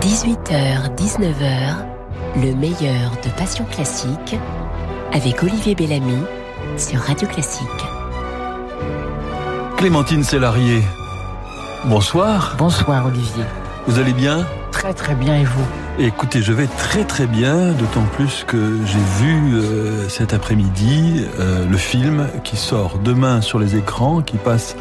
18h, 19h, le meilleur de Passion Classique avec Olivier Bellamy sur Radio Classique. Clémentine Sélarié, bonsoir. Bonsoir Olivier. Vous allez bien? Très très bien et vous? Écoutez, je vais très très bien, d'autant plus que j'ai vu euh, cet après-midi euh, le film qui sort demain sur les écrans, qui passe,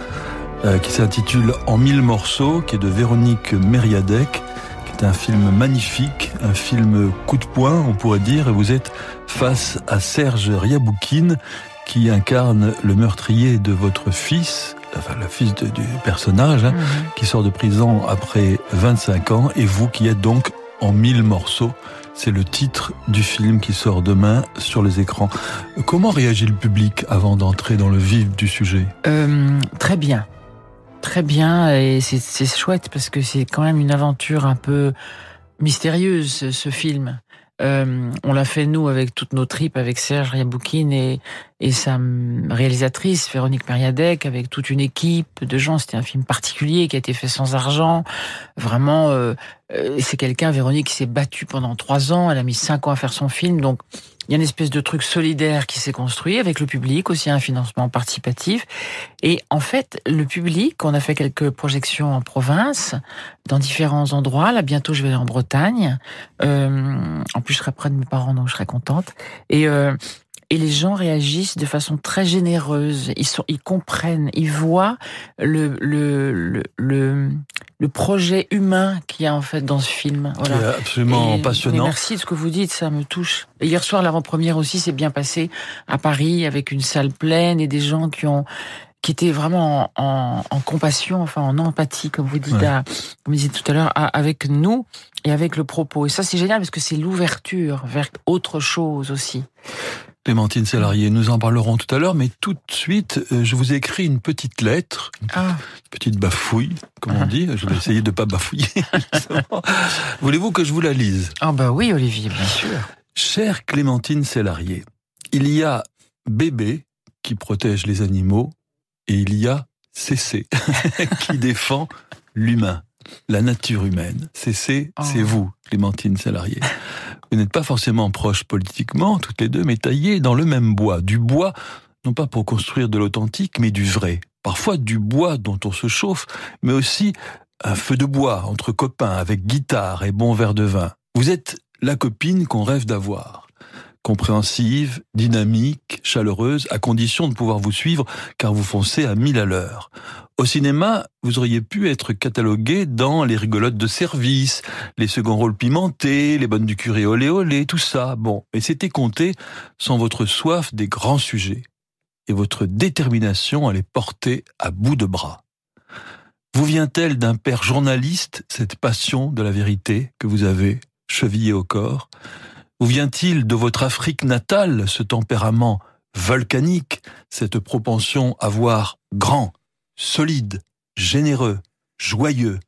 euh, qui s'intitule En mille morceaux, qui est de Véronique Mériadec, qui est un film magnifique, un film coup de poing, on pourrait dire, et vous êtes face à Serge Riaboukine, qui incarne le meurtrier de votre fils, enfin le fils de, du personnage, hein, qui sort de prison après 25 ans, et vous qui êtes donc en mille morceaux. C'est le titre du film qui sort demain sur les écrans. Comment réagit le public avant d'entrer dans le vif du sujet? Euh, Très bien. Très bien, et c'est chouette parce que c'est quand même une aventure un peu mystérieuse, ce, film. Euh, on l'a fait nous avec toutes nos tripes, avec Serge Riaboukine et, et sa réalisatrice Véronique Mériadec, avec toute une équipe de gens. C'était un film particulier qui a été fait sans argent. Vraiment, euh, euh, c'est quelqu'un, Véronique, qui s'est battue pendant trois ans. Elle a mis cinq ans à faire son film, donc il y a une espèce de truc solidaire qui s'est construit avec le public, aussi un financement participatif. Et en fait, le public, on a fait quelques projections en province, dans différents endroits. Là, bientôt, je vais aller en Bretagne. Euh, en plus, je serai près de mes parents, donc je serai contente. Et, euh, et les gens réagissent de façon très généreuse. Ils sont, ils comprennent, ils voient le le le le, le projet humain qu'il y a en fait dans ce film. Est absolument Et- passionnant. merci de ce que vous dites, ça me touche. Et hier soir, l'avant-première aussi s'est bien passée à Paris avec une salle pleine et des gens qui ont qui étaient vraiment en, en, en compassion, enfin en empathie, comme vous dites, Ouais. à- comme vous disiez tout à l'heure, avec nous et avec le propos. Et ça, c'est génial parce que c'est l'ouverture vers autre chose aussi. Clémentine Sélarié, nous en parlerons tout à l'heure, mais tout de suite, euh, je vous ai écrit une petite lettre, une Ah, petite bafouille, comme on dit. Je vais essayer de pas bafouiller. Voulez-vous que je vous la lise? Ah bah oui, Olivier, bien sûr. Chère Clémentine Sélarié, il y a bébé qui protège les animaux et il y a CC qui défend l'humain, la nature humaine. CC, Oh. c'est vous, Clémentine Sélarié. Vous n'êtes pas forcément proches politiquement, toutes les deux, mais taillées dans le même bois. Du bois, non pas pour construire de l'authentique, mais du vrai. Parfois du bois dont on se chauffe, mais aussi un feu de bois entre copains avec guitare et bon verre de vin. Vous êtes la copine qu'on rêve d'avoir. Compréhensive, dynamique, chaleureuse, à condition de pouvoir vous suivre car vous foncez à mille à l'heure. Au cinéma, vous auriez pu être catalogué dans les rigolotes de service, les seconds rôles pimentés, les bonnes du curé olé olé, tout ça. Bon, mais c'était compté sans votre soif des grands sujets et votre détermination à les porter à bout de bras. Vous vient-elle d'un père journaliste, cette passion de la vérité que vous avez chevillée au corps? Vous vient-il de votre Afrique natale, ce tempérament volcanique, cette propension à voir grand, solide, généreux, joyeux?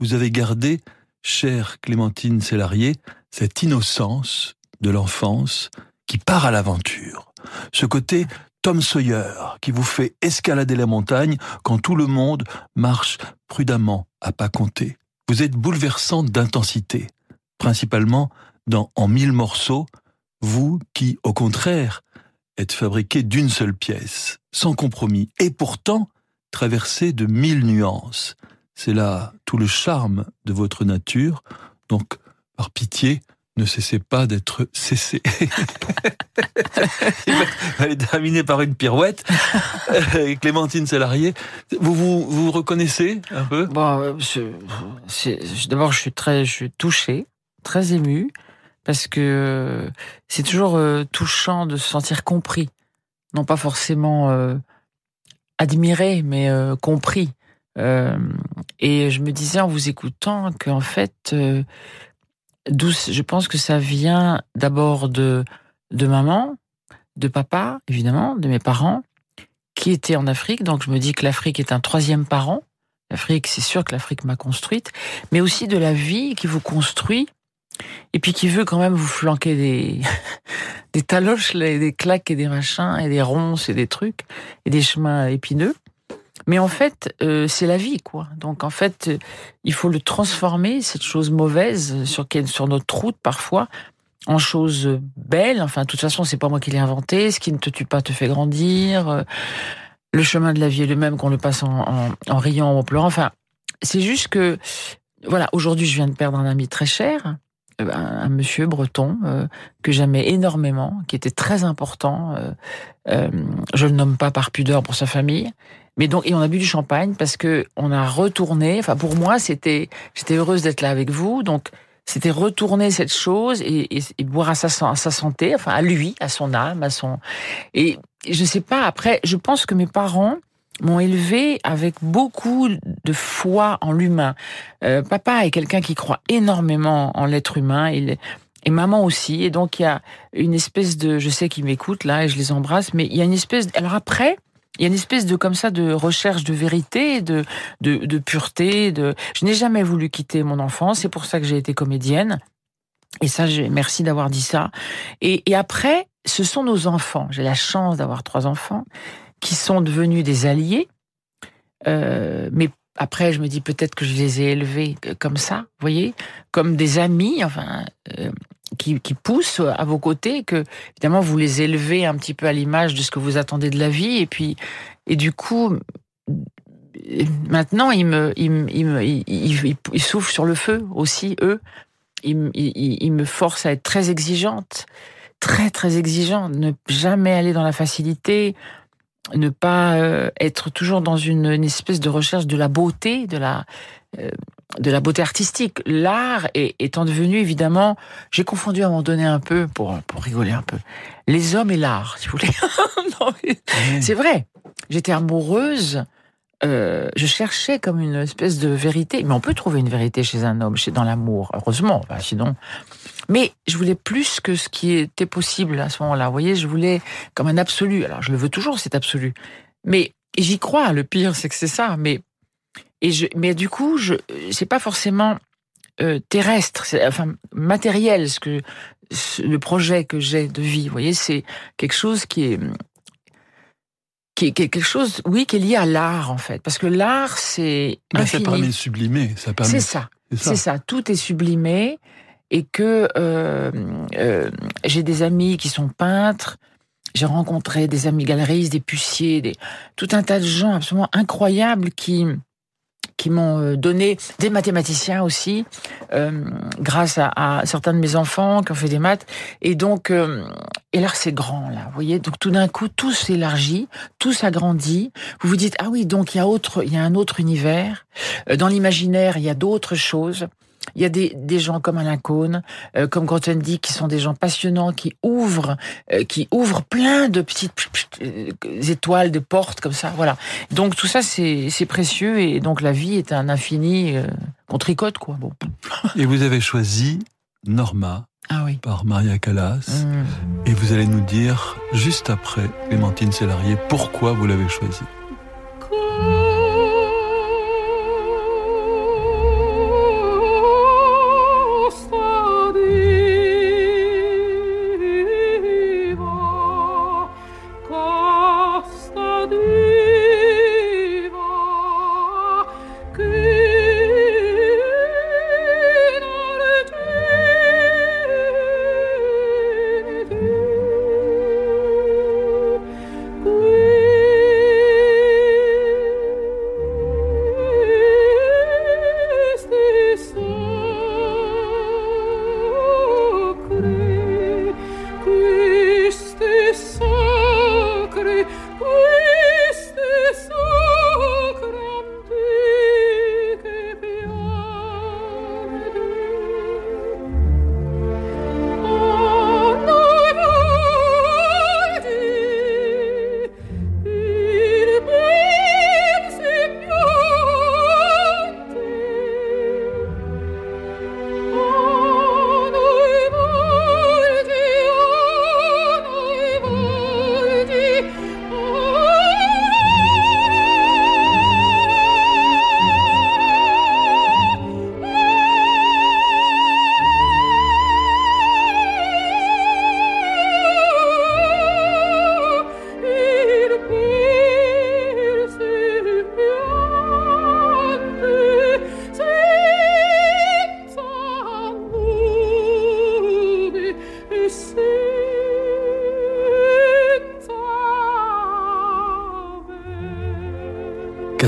Vous avez gardé, chère Clémentine Sélarié, cette innocence de l'enfance qui part à l'aventure. Ce côté Tom Sawyer qui vous fait escalader la montagne quand tout le monde marche prudemment à pas compter. Vous êtes bouleversante d'intensité, principalement dans En mille morceaux, vous qui, au contraire, êtes fabriqué d'une seule pièce, sans compromis, et pourtant traversé de mille nuances. C'est là tout le charme de votre nature, donc par pitié, ne cessez pas d'être cessé. Il fallait terminer par une pirouette. Euh, Clémentine Sélarié, vous, vous vous reconnaissez un peu? Bon, euh, d'abord, je suis très, je suis touché, très ému, parce que euh, c'est toujours euh, touchant de se sentir compris, non pas forcément euh, admiré, mais compris. Et je me disais en vous écoutant qu'en fait, je pense que ça vient d'abord de de maman, de papa, évidemment, de mes parents, qui étaient en Afrique. Donc je me dis que l'Afrique est un troisième parent. L'Afrique, c'est sûr que l'Afrique m'a construite, mais aussi de la vie qui vous construit et puis qui veut quand même vous flanquer des, des taloches, des claques et des machins et des ronces et des trucs et des chemins épineux. Mais en fait, euh, c'est la vie, quoi. Donc en fait, il faut le transformer, cette chose mauvaise sur, sur notre route parfois, en chose belle. Enfin, de toute façon, c'est pas moi qui l'ai inventé. Ce qui ne te tue pas te fait grandir. Le chemin de la vie est le même qu'on le passe en, en riant ou en pleurant. Enfin, c'est juste que, voilà, aujourd'hui, je viens de perdre un ami très cher. Euh, un, monsieur breton euh, que j'aimais énormément, qui était très important. Euh, je le nomme pas par pudeur pour sa famille, mais donc et on a bu du champagne parce que on a retourné. Enfin pour moi c'était j'étais heureuse d'être là avec vous, donc c'était retourner cette chose et, et, boire à sa, à sa santé, enfin à lui, à son âme, à son et je sais pas. Après, je pense que mes parents m'ont élevé avec beaucoup de foi en l'humain. Euh, papa est quelqu'un qui croit énormément en l'être humain. Et maman aussi. Et donc il y a une espèce de, je sais qu'ils m'écoutent là et je les embrasse, mais il y a une espèce. Alors après, il y a une espèce de comme ça de recherche de vérité, de de, de pureté. De, je n'ai jamais voulu quitter mon enfance. C'est pour ça que j'ai été comédienne. Et ça, merci d'avoir dit ça. Et, et après, ce sont nos enfants. J'ai la chance d'avoir trois enfants qui sont devenus des alliés. Euh, mais après, je me dis peut-être que je les ai élevés comme ça, vous voyez, comme des amis, enfin, euh, qui, poussent à vos côtés, que évidemment vous les élevez un petit peu à l'image de ce que vous attendez de la vie, et puis, et du coup, maintenant ils me, ils, me, ils, ils, soufflent sur le feu aussi, eux. Ils, ils, me forcent à être très exigeante, très très exigeante, ne jamais aller dans la facilité, ne pas euh, être toujours dans une, espèce de recherche de la beauté, de la euh, de la beauté artistique. L'art étant devenu évidemment, j'ai confondu à un moment donné un peu pour pour rigoler un peu, les hommes et l'art, si vous voulez. C'est vrai. J'étais amoureuse. Euh, je cherchais comme une espèce de vérité, mais on peut trouver une vérité chez un homme, chez dans l'amour, heureusement. sinon, mais je voulais plus que ce qui était possible à ce moment-là. Vous voyez, je voulais comme un absolu. Alors, je le veux toujours, cet absolu. Mais j'y crois. Le pire, c'est que c'est ça. Mais et je, mais du coup, je, c'est pas forcément euh, terrestre, enfin matériel. Ce que le projet que j'ai de vie, vous voyez, c'est quelque chose qui est qui est quelque chose, oui, qui est lié à l'art en fait, parce que l'art c'est ça permet de sublimer, ça permet. C'est ça, c'est ça. Tout est sublimé. Et que euh, euh, j'ai des amis qui sont peintres, j'ai rencontré des amis galeristes, des puciers, des, tout un tas de gens absolument incroyables qui qui m'ont euh, donné des mathématiciens aussi, euh, grâce à, à, certains de mes enfants qui ont fait des maths. Et donc, euh, et là c'est grand là, vous voyez. Donc tout d'un coup, tout s'élargit, tout s'agrandit. Vous vous dites ah oui, donc il y a autre, il y a un autre univers. Dans l'imaginaire, il y a d'autres choses. Il y a des, des gens comme Alain Cohn, euh, comme dit, qui sont des gens passionnants, qui ouvrent, euh, qui ouvrent plein de petites euh, étoiles, de portes comme ça. Voilà. Donc tout ça, c'est précieux et donc la vie est un infini euh, qu'on tricote, quoi. Bon. Et vous avez choisi Norma. Ah oui. par Maria Callas. Mmh. Et vous allez nous dire, juste après Clémentine Sélarié, pourquoi vous l'avez choisi.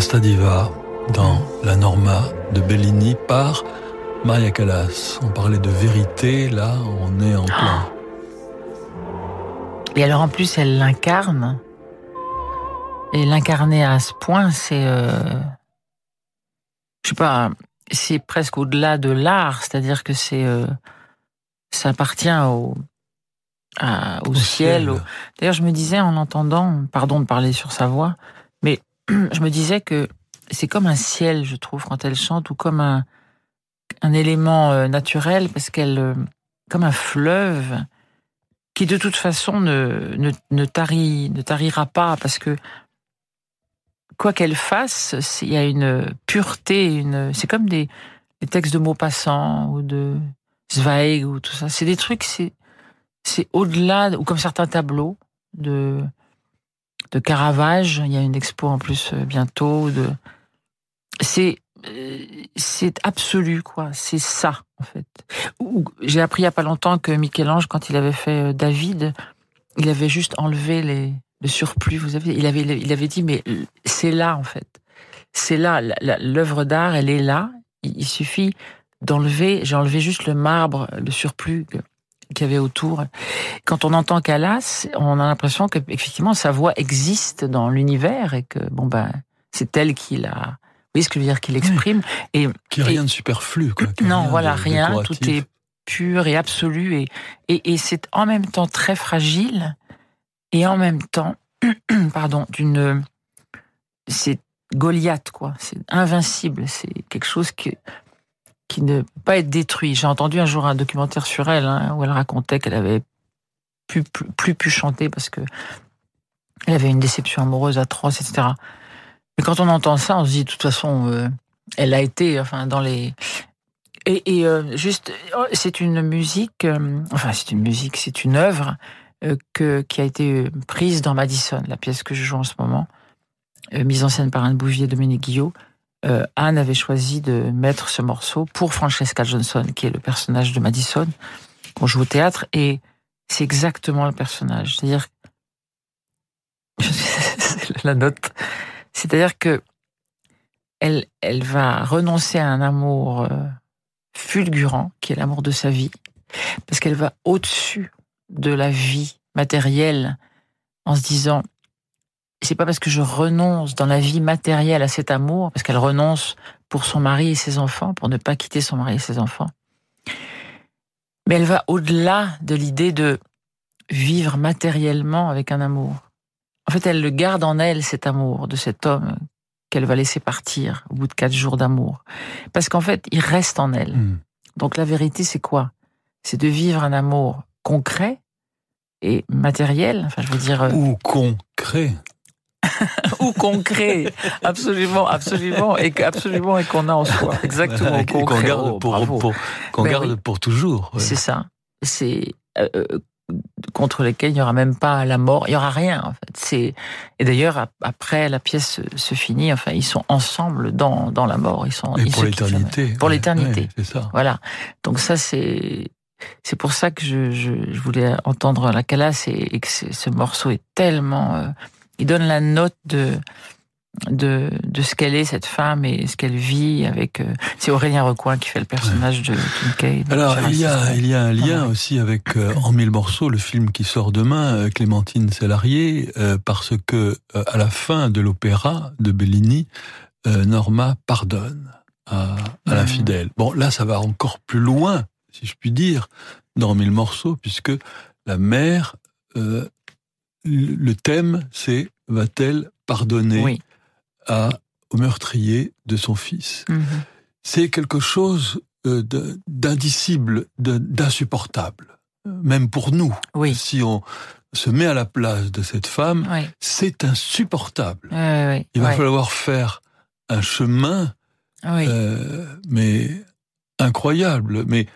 Casta Diva dans La Norma de Bellini par Maria Callas. On parlait de vérité, là on est en plein. Et alors en plus elle l'incarne. Et l'incarner à ce point, c'est... Euh, je sais pas, c'est presque au-delà de l'art, c'est-à-dire que c'est... Euh, ça appartient au, au, ciel. D'ailleurs, je me disais en l'entendant, pardon de parler sur sa voix, mais je me disais que c'est comme un ciel, je trouve, quand elle chante, ou comme un, élément euh, naturel, parce qu'elle, euh, comme un fleuve, qui de toute façon ne, ne, ne, tarira pas, parce que quoi qu'elle fasse, il y a une pureté, une, c'est comme des, des, textes de Maupassant ou de Zweig ou tout ça. C'est des trucs, c'est, c'est au-delà, ou comme certains tableaux de, de Caravage. Il y a une expo en plus euh, bientôt. De, c'est euh, c'est absolu quoi. C'est ça en fait. J'ai appris il y a pas longtemps que Michel-Ange, quand il avait fait euh, David, il avait juste enlevé les le surplus. Vous avez, il avait il avait dit mais c'est là en fait. C'est là l'œuvre d'art, elle est là. Il suffit d'enlever. J'ai enlevé juste le marbre, le surplus qu'il y avait autour. Quand on entend Calas, on a l'impression que effectivement sa voix existe dans l'univers et que bon ben c'est elle qui l'a. Oui, ce que je veux dire qu'il exprime et qui rien de superflu quoi. Non, voilà, rien. Tout est pur et absolu et et, et c'est en même temps très fragile et en même temps, pardon, d'une c'est Goliath quoi. C'est invincible. C'est quelque chose que qui ne peut pas être détruit. J'ai entendu un jour un documentaire sur elle hein, où elle racontait qu'elle avait plus, plus, pu chanter parce que elle avait une déception amoureuse atroce, etc. Mais quand on entend ça, on se dit de toute façon, euh, elle a été, enfin, dans les et, euh, juste, oh, c'est une musique, euh, enfin, c'est une musique, c'est une œuvre que qui a été prise dans Madison, la pièce que je joue en ce moment, mise en scène par Anne Bouvier et Dominique Guillot. Euh, Anne avait choisi de mettre ce morceau pour Francesca Johnson, qui est le personnage de Madison, qu'on joue au théâtre, et c'est exactement le personnage. C'est-à-dire, la note, c'est-à-dire que elle, elle va renoncer à un amour euh, fulgurant, qui est l'amour de sa vie, parce qu'elle va au-dessus de la vie matérielle en se disant c'est pas parce que je renonce dans la vie matérielle à cet amour, parce qu'elle renonce pour son mari et ses enfants, pour ne pas quitter son mari et ses enfants. Mais elle va au-delà de l'idée de vivre matériellement avec un amour. En fait, elle le garde en elle, cet amour de cet homme qu'elle va laisser partir au bout de quatre jours d'amour. Parce qu'en fait, il reste en elle. Hmm. Donc la vérité, c'est quoi? C'est de vivre un amour concret et matériel, enfin je veux dire... Euh, Ou concret ou concret, absolument, absolument, et absolument et qu'on a en soi, exactement, qu'on garde pour, qu'on ben garde pour toujours. C'est ça. C'est euh, euh, contre lesquels il n'y aura même pas la mort, il y aura rien en fait. C'est et d'ailleurs après la pièce se finit, enfin ils sont ensemble dans dans la mort, ils sont pour l'éternité. Pour l'éternité. c'est ça. Voilà. Donc ça c'est c'est pour ça que je, je, voulais entendre la Calas et, et que ce morceau est tellement euh, il donne la note de de, de ce qu'elle est cette femme et ce qu'elle vit avec. Euh, c'est Aurélien Recoin qui fait le personnage de Kincaid. Alors il y a il y a un lien aussi avec euh, En mille morceaux, le film qui sort demain, euh, Clémentine Sélarié, parce que à la fin de l'opéra de Bellini, Norma pardonne à, à l'infidèle. Bon là ça va encore plus loin, si je puis dire, dans En mille morceaux, puisque la mère le thème, c'est va-t-elle pardonner à, au meurtrier de son fils mhm. C'est quelque chose euh, d'indicible, d'insupportable, même pour nous. Si on se met à la place de cette femme, c'est insupportable. Il va falloir faire un chemin, euh, mais incroyable. Mais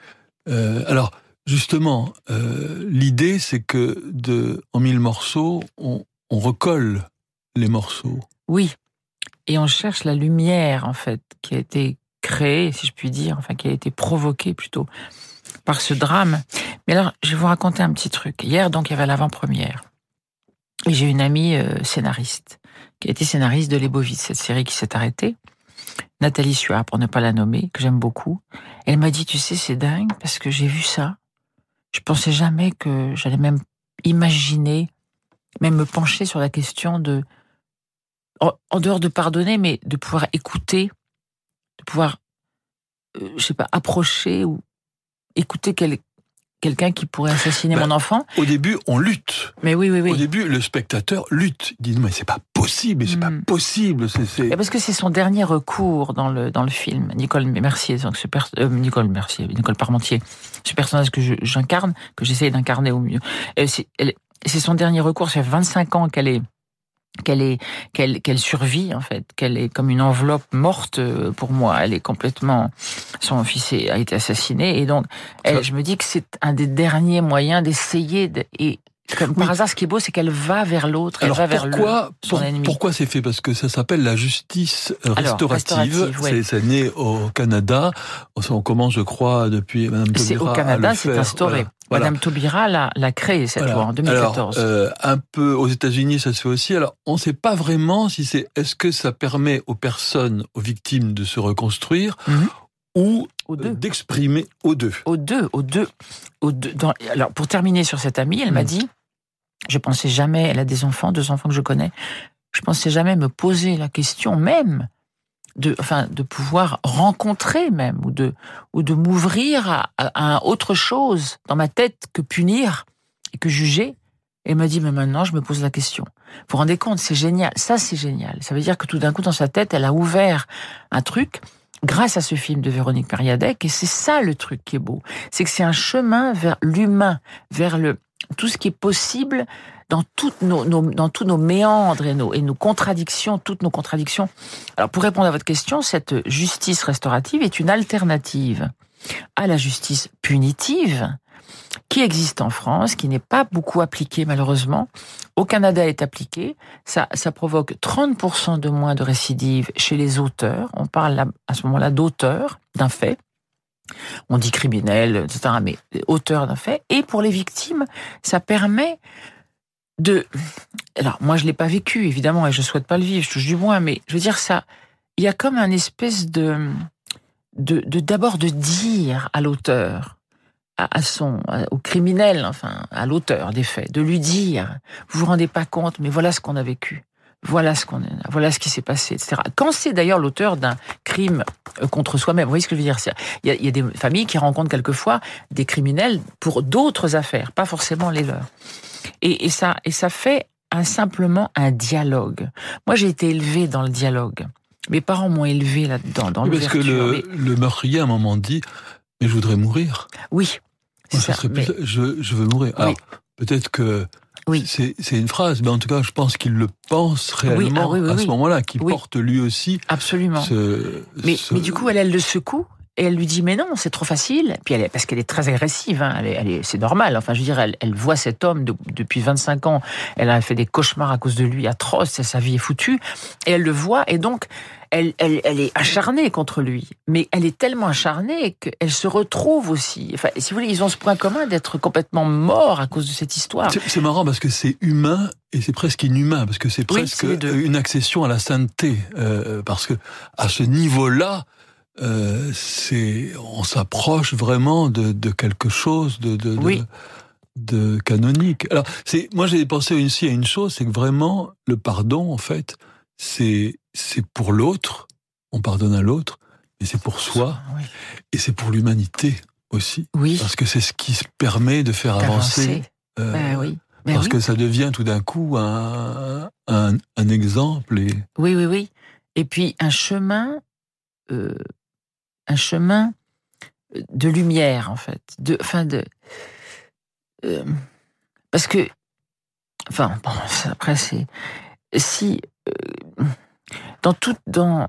euh, alors, Justement, euh, l'idée c'est que de en mille morceaux, on, recolle les morceaux. Oui, et on cherche la lumière en fait qui a été créée, si je puis dire, enfin qui a été provoquée plutôt par ce drame. Mais alors, je vais vous raconter un petit truc. Hier, donc, il y avait l'avant-première. Et j'ai une amie euh, scénariste qui a été scénariste de Lebovitz, cette série qui s'est arrêtée. Nathalie Suard, pour ne pas la nommer, que j'aime beaucoup. Elle m'a dit, tu sais, c'est dingue, parce que j'ai vu ça. Je pensais jamais que j'allais même imaginer, même me pencher sur la question de, en dehors de pardonner, mais de pouvoir écouter, de pouvoir, euh, je sais pas, approcher ou écouter quel, quelqu'un qui pourrait assassiner Bah, mon enfant. Au début, on lutte. Mais oui, oui, oui. Au début, le spectateur lutte. Il dit, mais c'est pas possible, c'est pas Mm. possible. C'est, parce que c'est son dernier recours dans le dans le film. Nicole Mercier, donc ce per- euh, Nicole Mercier, Nicole Parmentier, ce personnage que je- j'incarne, que j'essaye d'incarner au mieux. Euh, c'est elle- c'est son dernier recours. Ça fait 25 ans qu'elle est qu'elle est qu'elle qu'elle survit en fait, qu'elle est comme une enveloppe morte euh, pour moi. Elle est complètement son fils a été assassiné et donc elle, je me dis que c'est un des derniers moyens d'essayer de, et comme par Oui. hasard, ce qui est beau, c'est qu'elle va vers l'autre, elle Alors va vers le, pourquoi, son pour- ennemi. pourquoi c'est fait? Parce que ça s'appelle la justice euh, restaurative. ouais. C'est, né au Canada. On commence, je crois, depuis Madame C'est au Canada, c'est instauré. Voilà. Voilà. Madame Taubira l'a, l'a créé cette Voilà. loi en 2014. Alors, euh, un peu aux États-Unis, ça se fait aussi. Alors, on ne sait pas vraiment si c'est est-ce que ça permet aux personnes, aux victimes de se reconstruire Mhm. Ou euh, d'exprimer aux deux. Aux deux, aux deux, aux deux. Dans- alors, pour terminer sur cette amie, elle m'a Mm. dit, je pensais jamais, elle a des enfants, deux enfants que je connais, je pensais jamais me poser la question même de, enfin, de pouvoir rencontrer même ou de, ou de m'ouvrir à, à, à autre chose dans ma tête que punir et que juger. Et elle m'a dit, mais maintenant, je me pose la question. Vous vous rendez compte, c'est génial. Ça, c'est génial. Ça veut dire que tout d'un coup, dans sa tête, elle a ouvert un truc grâce à ce film de Véronique Periadec. Et c'est ça le truc qui est beau. C'est que c'est un chemin vers l'humain, vers le, tout ce qui est possible dans toutes nos, nos- dans tous nos méandres et nos, et nos contradictions, toutes nos contradictions. Alors, pour répondre à votre question, cette justice restaurative est une alternative à la justice punitive qui existe en France, qui n'est pas beaucoup appliquée malheureusement. Au Canada, est appliquée. Ça, ça provoque 30% de moins de récidives chez les auteurs. On parle à ce moment-là d'auteurs d'un fait. On dit criminel, etc., mais auteur d'un fait. Et pour les victimes, ça permet de... Alors, moi, je l'ai pas vécu, évidemment, et je souhaite pas le vivre, je touche du bois, mais je veux dire, ça... Il y a comme un espèce de de- d'abord de dire à l'auteur, à, son, au criminel, enfin, à l'auteur des faits, de lui dire, vous vous rendez pas compte, mais voilà ce qu'on a vécu. Voilà ce qu'on a, voilà ce qui s'est passé, etc. Quand c'est d'ailleurs l'auteur d'un crime euh, contre soi-même, vous voyez ce que je veux dire Il y, a, il y a des familles qui rencontrent quelquefois des criminels pour d'autres affaires, pas forcément les leurs. Et, et ça, et ça fait un, simplement un dialogue. Moi, j'ai été élevée dans le dialogue. Mes parents m'ont élevée là-dedans, dans Oui, parce que l'ouverture. le, Mais- le meurtrier, à un moment, dit Mais je voudrais mourir. Oui, Moi, ça serait mais- je, je veux mourir. Alors, peut-être que Oui. c'est une phrase, mais en tout cas, je pense qu'il le pense réellement ah oui, oui, à ce moment-là, qu'il porte lui aussi Absolument. ce. Mais, ce- mais du coup, elle, elle le secoue et elle lui dit mais non, c'est trop facile. Puis elle est, parce qu'elle est très agressive, hein, elle est, elle est- c'est normal. Enfin, je veux dire, elle, elle voit cet homme de- depuis 25 ans. Elle a fait des cauchemars à cause de lui atroces. Sa vie est foutue et elle le voit et donc elle, elle, elle est acharnée contre lui. Mais elle est tellement acharnée qu'elle se retrouve aussi. Enfin, si vous voulez, ils ont ce point commun d'être complètement morts à cause de cette histoire. C'est c'est marrant parce que c'est humain et c'est presque inhumain parce que c'est Oui, presque c'est une accession à la sainteté euh, parce que à ce niveau-là, euh, c'est on s'approche vraiment de, de quelque chose de, de, de- Oui. de canonique. Alors c'est moi j'ai pensé aussi à une chose, c'est que vraiment le pardon en fait c'est c'est pour l'autre, on pardonne à l'autre, mais c'est pour soi Oui. et c'est pour l'humanité aussi Oui. parce que c'est ce qui se permet de faire avancer. Euh, Ben oui. Ben parce oui. que ça devient tout d'un coup un, un, un exemple. Et... Oui, oui, oui. Et puis un chemin, euh, un chemin de lumière en fait, de, enfin de, euh, parce que, enfin bon, après c'est si euh, dans tout, dans,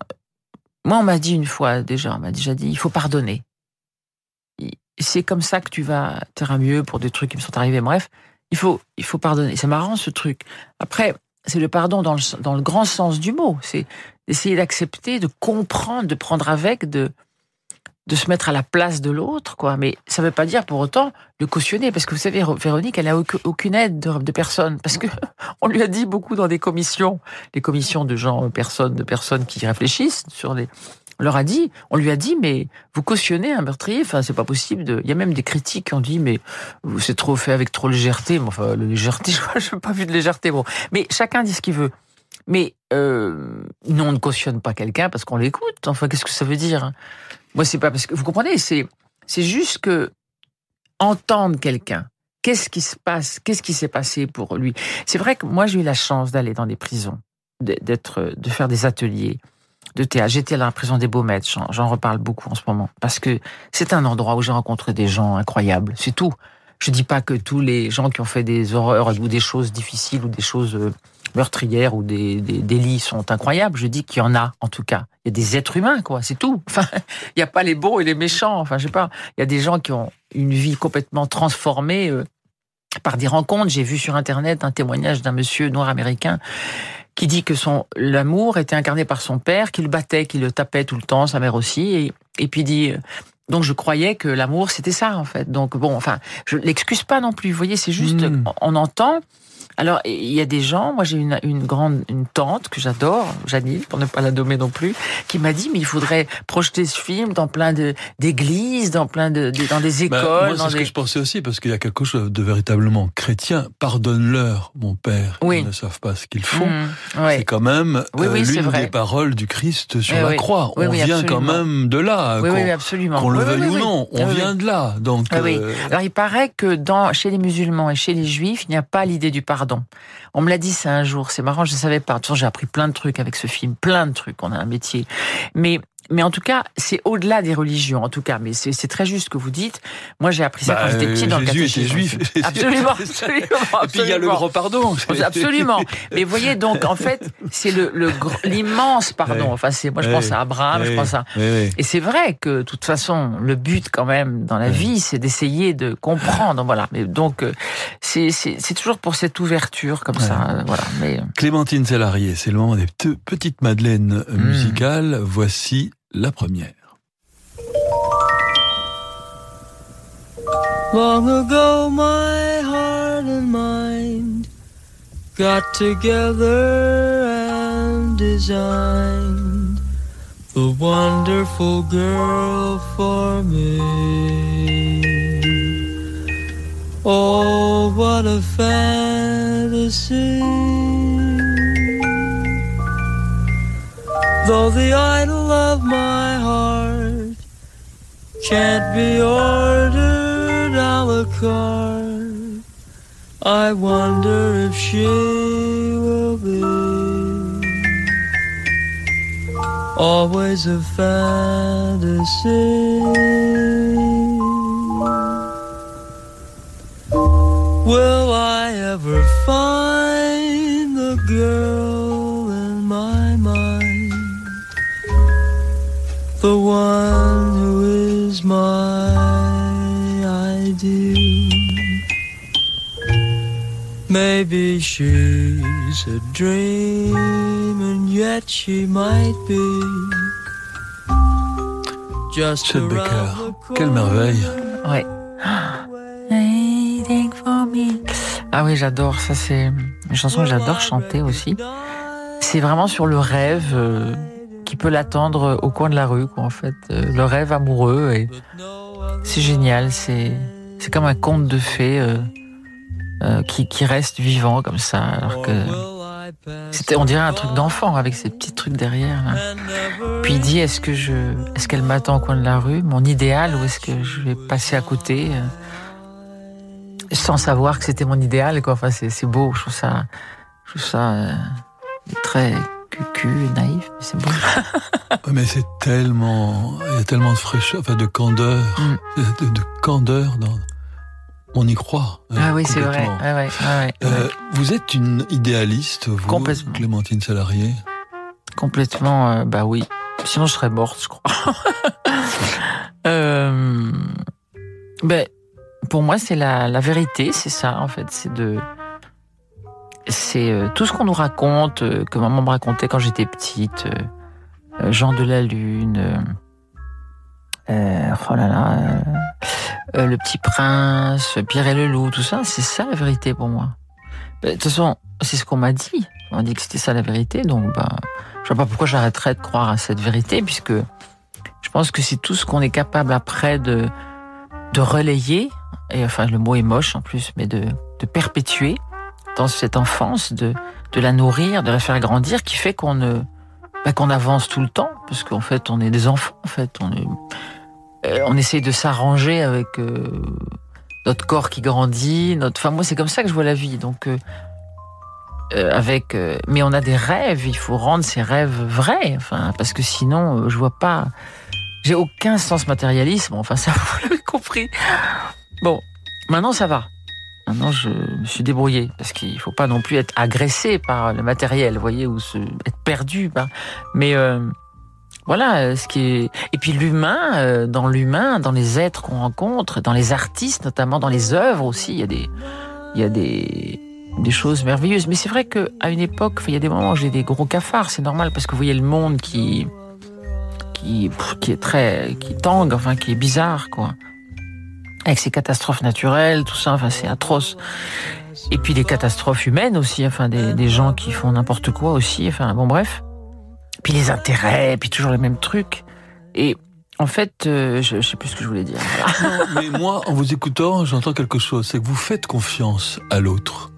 moi on m'a dit une fois déjà, on m'a déjà dit, il faut pardonner. C'est comme ça que tu vas, t'iras mieux pour des trucs qui me sont arrivés. Bref, il faut, il faut pardonner. C'est marrant ce truc. Après, c'est le pardon dans le, dans le grand sens du mot. C'est d'essayer d'accepter, de comprendre, de prendre avec, de de se mettre à la place de l'autre, quoi. Mais ça ne veut pas dire pour autant le cautionner, parce que vous savez, Véronique, elle a aucune aide de, personne, parce que on lui a dit beaucoup dans des commissions, des commissions de gens, personnes, de personnes qui réfléchissent sur les. On leur a dit, on lui a dit, mais vous cautionnez un meurtrier, enfin c'est pas possible. De... Il y a même des critiques qui ont dit, mais c'est trop fait avec trop légèreté. Mais enfin, la légèreté, je n'ai pas vu de légèreté. Bon, mais chacun dit ce qu'il veut. Mais euh, nous, on ne cautionne pas quelqu'un parce qu'on l'écoute. Enfin, qu'est-ce que ça veut dire moi, c'est pas parce que vous comprenez, c'est c'est juste que entendre quelqu'un. Qu'est-ce qui se passe Qu'est-ce qui s'est passé pour lui? C'est vrai que moi, j'ai eu la chance d'aller dans des prisons, d'être, de faire des ateliers de théâtre. J'étais à la prison des Baumettes, j'en reparle beaucoup en ce moment, parce que c'est un endroit où j'ai rencontré des gens incroyables. C'est tout. Je dis pas que tous les gens qui ont fait des horreurs ou des choses difficiles ou des choses euh, meurtrières ou des, des délits sont incroyables. Je dis qu'il y en a, en tout cas. Il y a des êtres humains, quoi. C'est tout. Enfin, il n'y a pas les bons et les méchants. Enfin, je pas. Il y a des gens qui ont une vie complètement transformée euh, par des rencontres. J'ai vu sur Internet un témoignage d'un monsieur noir américain qui dit que son l'amour était incarné par son père, qu'il battait, qu'il le tapait tout le temps, sa mère aussi, et, et puis dit euh, donc je croyais que l'amour c'était ça en fait. Donc bon, enfin, je l'excuse pas non plus. Vous voyez, c'est juste hmm. on entend alors, il y a des gens, moi j'ai une, une grande une tante que j'adore, Janine, pour ne pas la nommer non plus, qui m'a dit mais il faudrait projeter ce film dans plein d'églises, dans plein de, dans des bah, écoles. moi, c'est ce que je pensais aussi parce qu'il y a quelque chose de véritablement chrétien. Pardonne-leur, mon père, oui. ils ne savent pas ce qu'ils font. Mmh, c'est quand même euh, l'une des paroles du Christ sur la croix. on vient quand même de là. Oui. Qu'on le veuille ou non, on vient de là. Donc. Euh... Alors il paraît que dans chez les musulmans et chez les juifs, il n'y a pas l'idée du pardon on me l'a dit ça un jour, c'est marrant, je ne savais pas. J'ai appris plein de trucs avec ce film, plein de trucs, on a un métier. Mais mais en tout cas, c'est au-delà des religions, en tout cas. Mais c'est très juste ce que vous dites. Moi, j'ai appris ça quand j'étais petit dans le catéchisme. Était juif. Absolument, absolument, Et puis il y a le grand pardon. Absolument. Mais vous voyez, donc en fait, c'est le l'immense pardon. Enfin, c'est moi je pense à Abraham, je pense à. Et c'est vrai que de toute façon, le but quand même dans la vie, c'est d'essayer de comprendre. Voilà. Mais donc euh, c'est c'est toujours pour cette ouverture comme ça. Voilà. Mais euh. Clémentine Salarié, c'est le moment des petites madeleines hmm. musicales. Voici la première. Long ago, my heart and mind got together and designed the wonderful girl for me. Oh, what a fantasy! Though the idol of my heart can't be ordered a la carte, I wonder if she will be always a fantasy. Will I ever find the one who is my ideal. Maybe she's a dream, and yet she might be. Just Chet Baker, quelle merveille! Ouais. for me. Ah oui, j'adore. Ça, c'est une chanson que j'adore chanter aussi. C'est vraiment sur le rêve. Euh qui peut l'attendre au coin de la rue, quoi, en fait. Euh, le rêve amoureux, et c'est génial. C'est c'est comme un conte de fées euh, euh, qui, qui reste vivant comme ça, alors que c'était, on dirait un truc d'enfant avec ces petits trucs derrière. Puis il dit est-ce que je, est-ce qu'elle m'attend au coin de la rue, mon idéal, ou est-ce que je vais passer à côté sans savoir que c'était mon idéal, quoi? Enfin, c'est, c'est beau. Je trouve ça, je trouve ça très cucu, naïf, mais c'est bon. mais c'est tellement, il y a tellement de fraîcheur, enfin de candeur, mm. de, candeur dans. On y croit. Hein, ah oui, c'est vrai. Euh, vous êtes une idéaliste, vous, Clémentine Salarié? Complètement, euh, bah oui. Sinon, je serais morte, je crois. euh, ben, pour moi, c'est la, la vérité, c'est ça, en fait. C'est de, c'est euh, tout ce qu'on nous raconte, euh, que maman me racontait quand j'étais petite, euh, Jean de la Lune, euh, oh là là, euh, le petit prince, Pierre et le loup, tout ça, c'est ça la vérité pour moi. Euh, De toute façon, c'est ce qu'on m'a dit. On m'a dit que c'était ça la vérité, donc bah, je vois pas pourquoi j'arrêterais de croire à cette vérité, puisque je pense que c'est tout ce qu'on est capable après de de relayer, et enfin le mot est moche en plus, mais de de perpétuer dans cette enfance, de de la nourrir, de la faire grandir, qui fait qu'on bah, qu'on avance tout le temps, parce qu'en fait on est des enfants, en fait on est euh, on essaye de s'arranger avec euh, notre corps qui grandit, notre. Enfin, moi, c'est comme ça que je vois la vie. Donc, euh, euh, avec. euh, mais on a des rêves. Il faut rendre ces rêves vrais. Enfin, parce que sinon, euh, je vois pas. J'ai aucun sens matérialisme. Enfin, ça, vous l'avez compris. Bon, maintenant, ça va. Maintenant, je me suis débrouillé parce qu'il faut pas non plus être agressé par le matériel, voyez, ou se, être perdu. par- Mais euh, voilà, euh, ce qui est. Et puis l'humain, euh, dans l'humain, dans les êtres qu'on rencontre, dans les artistes, notamment dans les œuvres aussi, il y a des, il y a des, des choses merveilleuses. Mais c'est vrai que à une époque, il y a des moments où j'ai des gros cafards, c'est normal parce que vous voyez le monde qui, qui, qui est très, qui tangue, enfin qui est bizarre, quoi. Avec ces catastrophes naturelles, tout ça, enfin c'est atroce. Et puis des catastrophes humaines aussi, enfin des, des gens qui font n'importe quoi aussi, enfin bon bref puis les intérêts, puis toujours les mêmes trucs. Et en fait, euh, je, je sais plus ce que je voulais dire. Voilà. Non, mais moi, en vous écoutant, j'entends quelque chose. C'est que vous faites confiance à l'autre.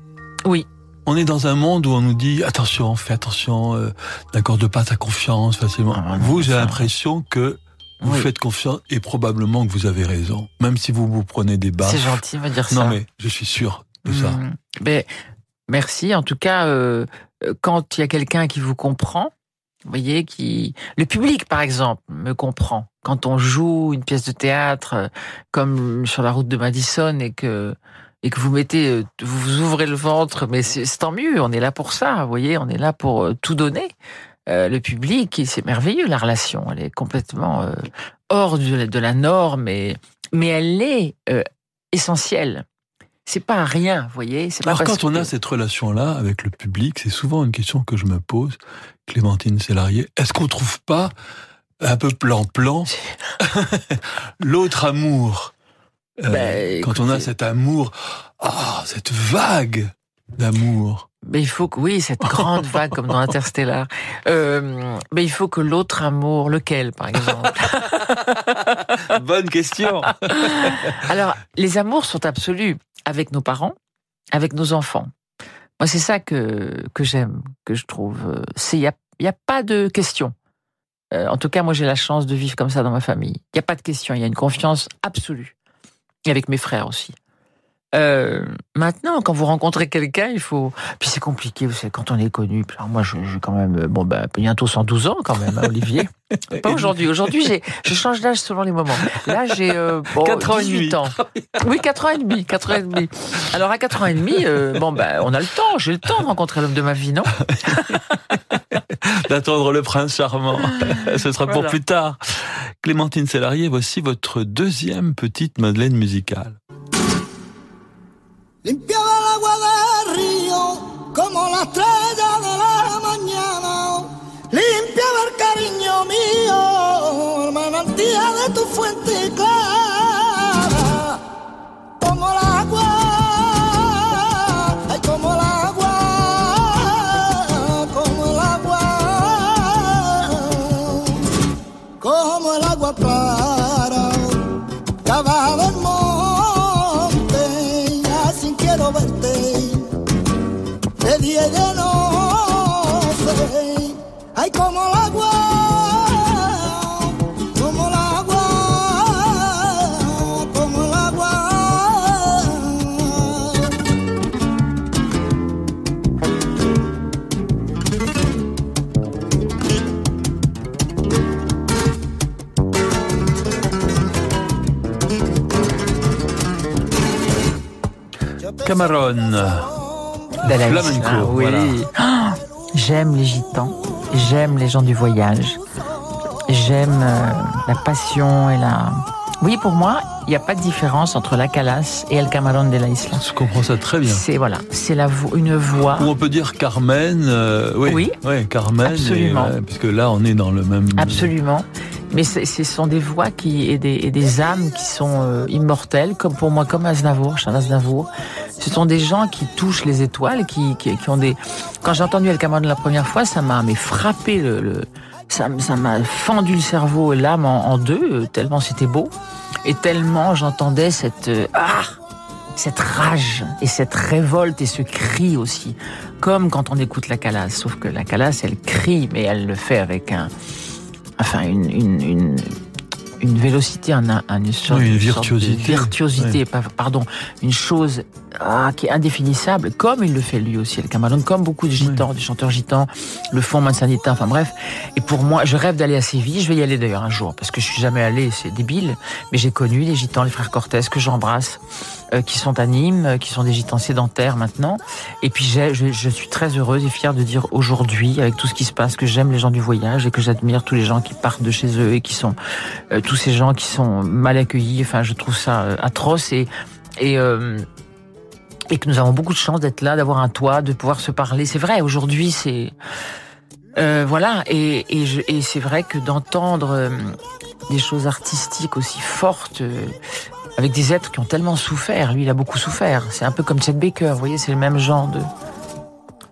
Oui. On est dans un monde où on nous dit attention, fais attention, euh, n'accorde pas ta confiance facilement. Ah, non, vous, j'ai l'impression que vous Oui. faites confiance et probablement que vous avez raison, même si vous vous prenez des baffes. C'est gentil de me dire ça. Non, mais je suis sûr de ça. Mm. Mais merci. En tout cas, euh, euh, quand il y a quelqu'un qui vous comprend, vous voyez, qui le public par exemple me comprend. Quand on joue une pièce de théâtre euh, comme sur la route de Madison et que et que vous mettez, vous ouvrez le ventre, mais c'est tant mieux. On est là pour ça. Vous voyez, on est là pour tout donner. Euh, le public, c'est merveilleux la relation. Elle est complètement euh, hors de la, de la norme, et, mais elle est euh, essentielle. C'est pas rien, vous voyez. Pas Alors quand on que- a cette relation-là avec le public, c'est souvent une question que je me pose, Clémentine Sélarié. Est-ce qu'on trouve pas un peu plan-plan l'autre amour? Euh, Ben, Quand on a cet amour, ah, cette vague d'amour. Mais il faut que, oui, cette grande vague comme dans Interstellar. Euh, mais il faut que l'autre amour, lequel, par exemple Bonne question. Alors, les amours sont absolus avec nos parents, avec nos enfants. Moi, c'est ça que, que j'aime, que je trouve. euh, C'est, il n'y a, y a pas de question. Euh, en tout cas, moi, j'ai la chance de vivre comme ça dans ma famille. Il n'y a pas de question. Il y a une confiance absolue. Et avec mes frères aussi. Euh, maintenant, quand vous rencontrez quelqu'un, il faut. Puis c'est compliqué, vous savez, quand on est connu. Alors moi, je- j'ai quand même, bon, bah, bientôt 112 ans quand même, hein, Olivier. Pas aujourd'hui. Aujourd'hui, j'ai, je change d'âge selon les moments. Là, j'ai euh, bon, Quatre ans et 18 demi. ans. Oui, 4 ans et demi, 4 ans et demi. Alors à 4 ans et demi, euh, bon, bah, on a le temps. J'ai le temps de rencontrer l'homme de ma vie, non? D'attendre le prince charmant. Ce sera pour Voilà. plus tard. Clémentine Sélarié, voici votre deuxième petite Madeleine musicale. 你不要啊 Cameron. Flamenco, Isla, oui. voilà. Ah, j'aime les gitans, j'aime les gens du voyage, j'aime euh, la passion et la. Oui, pour moi, il n'y a pas de différence entre la Calas et El Camarón de la Isla. Je comprends ça très bien. C'est voilà, c'est la vo- une voix. Ou on peut dire Carmen. euh, oui, Oui. oui, Carmen. et, Absolument. euh, puisque là, on est dans le même. Absolument. Mais ce sont des voix qui et des, et des âmes qui sont euh, immortelles, comme pour moi, comme Aznavour, Charles Aznavour. Ce sont des gens qui touchent les étoiles, qui, qui, qui ont des. Quand j'ai entendu El Cameron la première fois, ça m'a mais frappé le, le- ça ça m'a fendu le cerveau et l'âme en, deux, euh, tellement c'était beau et tellement j'entendais cette euh, ah cette rage et cette révolte et ce cri aussi, comme quand on écoute la Calas, sauf que la Calas elle crie, mais elle le fait avec un, enfin une une une, une vélocité, un, un- une sorte, Oui, une de virtuosité. pardon, une chose ah, qui est indéfinissable, comme il le fait lui aussi, El Camalone, comme beaucoup de gitans, des chanteurs gitans, le font Mansanita, enfin bref. Et pour moi, je rêve d'aller à Séville, je vais y aller d'ailleurs un jour, parce que je suis jamais allé, c'est débile, mais j'ai connu les gitans, les frères Cortés, que j'embrasse, qui sont à Nîmes, euh, qui sont des gitans sédentaires maintenant. Et puis je, je suis très heureuse et fière de dire aujourd'hui, avec tout ce qui se passe, que j'aime les gens du voyage et que j'admire tous les gens qui partent de chez eux et qui sont euh, tous ces gens qui sont mal accueillis. Enfin, je trouve ça euh, atroce et et euh, et que nous avons beaucoup de chance d'être là, d'avoir un toit, de pouvoir se parler. C'est vrai, aujourd'hui, c'est euh, voilà, et et, et c'est vrai que d'entendre euh, des choses artistiques aussi fortes. euh, avec des êtres qui ont tellement souffert. Lui, il a beaucoup souffert. C'est un peu comme Chet Baker, vous voyez, c'est le même genre de.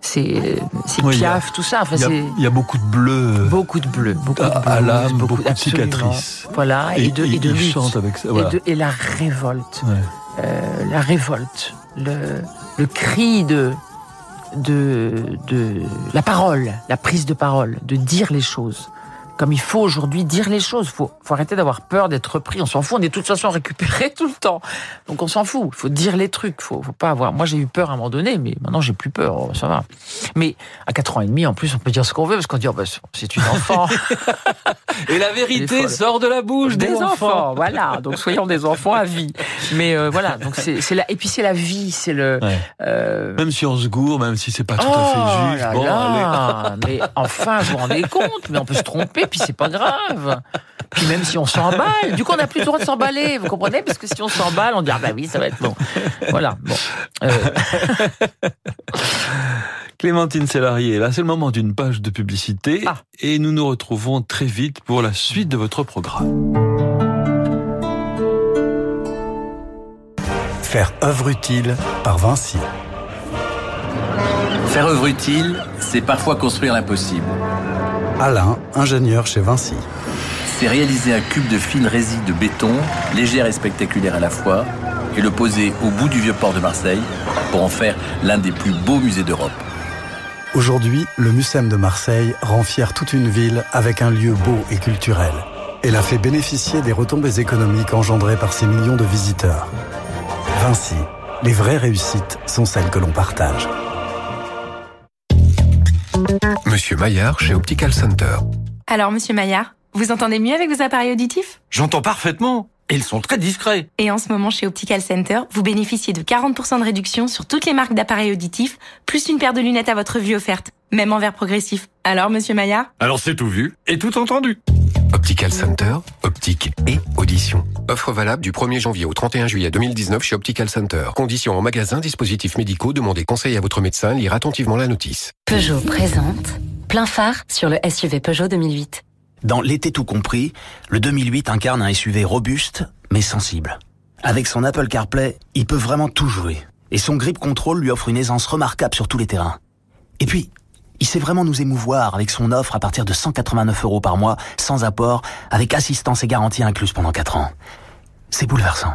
C'est c'est Oui, y a- Piaf, tout ça. Enfin, Il y, a, c'est il y a beaucoup de bleu beaucoup de bleu, beaucoup à, de à l'âme, beaucoup, de cicatrices. Voilà, et, de, et de lutte. chante avec ça. Et, Voilà. de- et la révolte, Ouais. euh, la révolte, le, le cri de, de, de la parole, la prise de parole, de dire les choses. Comme il faut aujourd'hui dire les choses. Faut, faut arrêter d'avoir peur d'être repris. On s'en fout. On est de toute façon récupéré tout le temps. Donc on s'en fout. Il faut dire les trucs. Faut, faut pas avoir. Moi j'ai eu peur à un moment donné, mais maintenant j'ai plus peur. Oh, ça va. Mais à 4 ans et demi, en plus, on peut dire ce qu'on veut parce qu'on dit oh, bah, c'est une enfant. Et la Il vérité sort de la bouche des enfants. Voilà. Donc soyons des enfants à vie. Mais euh, voilà. Donc c'est la et puis c'est la vie. C'est le. Ouais. euh, Même si on se gourre, même si c'est pas tout oh à fait juste. là bon, allez. là, mais enfin, vous vous rendez compte, mais on peut se tromper, puis c'est pas grave. Puis même si on s'emballe, du coup, on n'a plus le droit de s'emballer, vous comprenez? Parce que si on s'emballe, on dit ah bah oui, ça va être bon. Voilà. Bon. Euh, Clémentine Sélarié, là c'est le moment d'une page de publicité Ah. et nous nous retrouvons très vite pour la suite de votre programme. Faire œuvre utile par Vinci. Faire œuvre utile, c'est parfois construire l'impossible. Alain, ingénieur chez Vinci. C'est réaliser un cube de fine résine de béton, légère et spectaculaire à la fois, et le poser au bout du vieux port de Marseille pour en faire l'un des plus beaux musées d'Europe. Aujourd'hui, le Mucem de Marseille rend fier toute une ville avec un lieu beau et culturel. Et la fait bénéficier des retombées économiques engendrées par ces millions de visiteurs. Vinci, les vraies réussites sont celles que l'on partage. Monsieur Maillard chez Optical Center. Alors, monsieur Maillard, vous entendez mieux avec vos appareils auditifs? J'entends parfaitement. Et ils sont très discrets. Et en ce moment, chez Optical Center, vous bénéficiez de 40% de réduction sur toutes les marques d'appareils auditifs, plus une paire de lunettes à votre vue offerte, même en verre progressif. Alors, monsieur Maillard Alors c'est tout vu et tout entendu. Optical Center, optique et audition. Offre valable du 1er janvier au 31 juillet 2019 chez Optical Center. Conditions en magasin, dispositifs médicaux, demandez conseil à votre médecin, lire attentivement la notice. Peugeot présente plein phare sur le SUV Peugeot 2008. Dans l'été tout compris, le 2008 incarne un SUV robuste mais sensible. Avec son Apple CarPlay, il peut vraiment tout jouer. Et son grip control lui offre une aisance remarquable sur tous les terrains. Et puis, il sait vraiment nous émouvoir avec son offre à partir de 189 euros par mois, sans apport, avec assistance et garantie incluse pendant 4 ans. C'est bouleversant.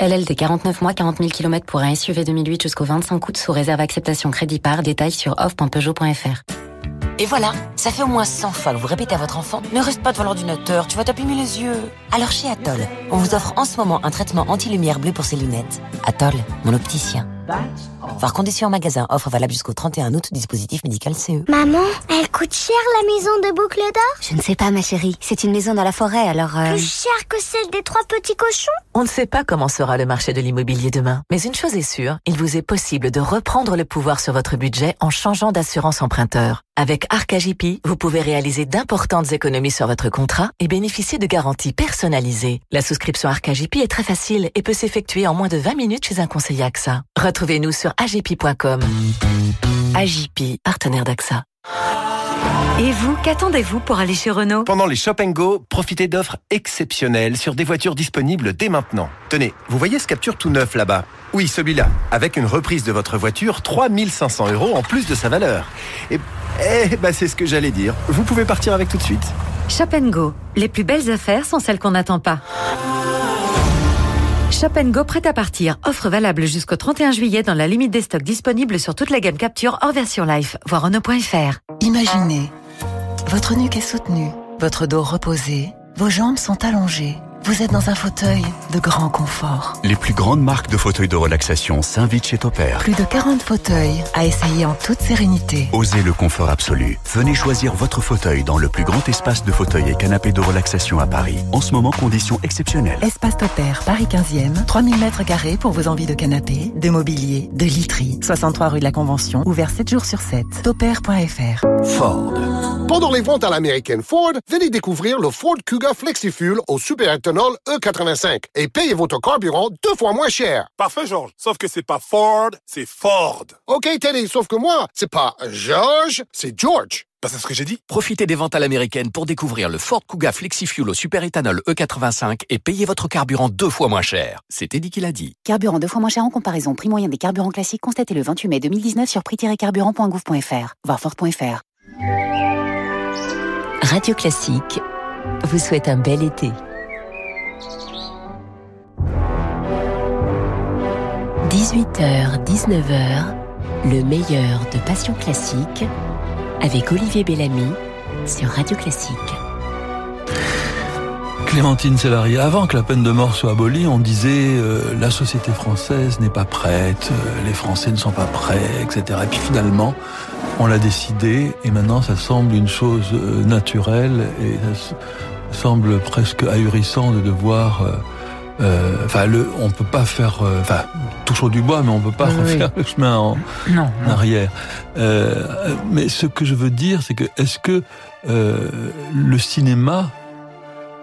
LLD 49 mois, 40 000 km pour un SUV 2008 jusqu'au 25 août sous réserve acceptation crédit par détail sur off.peugeot.fr. Et voilà, ça fait au moins 100 fois que vous répétez à votre enfant Ne reste pas devant l'ordinateur, tu vas t'abîmer les yeux. Alors chez Atoll, on vous offre en ce moment un traitement anti-lumière bleue pour ses lunettes. Atoll, mon opticien. Voir conditions en magasin, offre valable jusqu'au 31 août, dispositif médical CE. Maman, elle coûte cher la maison de boucle d'or? Je ne sais pas ma chérie, c'est une maison dans la forêt alors... euh, Plus cher que celle des trois petits cochons? On ne sait pas comment sera le marché de l'immobilier demain, mais une chose est sûre, il vous est possible de reprendre le pouvoir sur votre budget en changeant d'assurance emprunteur. Avec Arcagip, vous pouvez réaliser d'importantes économies sur votre contrat et bénéficier de garanties personnalisées. La souscription Arcagip est très facile et peut s'effectuer en moins de 20 minutes chez un conseiller AXA. Retrouvez-nous sur agipi.com. Agipi, partenaire d'AXA. Et vous, qu'attendez-vous pour aller chez Renault? Pendant les Shop Go, profitez d'offres exceptionnelles sur des voitures disponibles dès maintenant. Tenez, vous voyez ce capture tout neuf là-bas? Oui, celui-là. Avec une reprise de votre voiture, 3500 euros en plus de sa valeur. Et, eh, bah c'est ce que j'allais dire. Vous pouvez partir avec tout de suite. Shop Go. Les plus belles affaires sont celles qu'on n'attend pas. Go prêt à partir. Offre valable jusqu'au 31 juillet dans la limite des stocks disponibles sur toute la gamme Capture hors version life. Voir Renault.fr. Imaginez votre nuque est soutenue, votre dos reposé, vos jambes sont allongées. Vous êtes dans un fauteuil de grand confort. Les plus grandes marques de fauteuils de relaxation s'invitent chez Topair. Plus de 40 fauteuils à essayer en toute sérénité. Osez le confort absolu. Venez choisir votre fauteuil dans le plus grand espace de fauteuils et canapés de relaxation à Paris. En ce moment, conditions exceptionnelles. Espace Topair, Paris 15e, 3000 mètres carrés pour vos envies de canapé, de mobilier, de literie. 63 rue de la Convention, ouvert 7 jours sur 7. Topair.fr. Ford. Pendant les ventes à l'américaine Ford, venez découvrir le Ford Kuga FlexiFuel au super éthanol E85 et payez votre carburant deux fois moins cher. Parfait, Georges. Sauf que c'est pas Ford, c'est Ford. OK, Teddy, sauf que moi, c'est pas George, c'est George. Bah, c'est ce que j'ai dit. Profitez des ventes à l'américaine pour découvrir le Ford Kuga FlexiFuel au super éthanol E85 et payez votre carburant deux fois moins cher. C'était dit qu'il a dit. Carburant deux fois moins cher en comparaison. Prix moyen des carburants classiques constaté le 28 mai 2019 sur prix-carburant.gouv.fr. Voir Ford.fr. Radio Classique vous souhaite un bel été. 18h, 19h, le meilleur de Passion Classique avec Olivier Bellamy sur Radio Classique. Clémentine Célarier, avant que la peine de mort soit abolie, on disait euh, la société française n'est pas prête, euh, les Français ne sont pas prêts, etc. Et puis finalement, on l'a décidé et maintenant ça semble une chose euh, naturelle et ça semble presque ahurissant de devoir enfin, on peut pas faire, toujours du bois, mais on peut pas Oui, refaire oui. le chemin en, Non, en arrière. Euh, mais ce que je veux dire, c'est que est-ce que euh, le cinéma,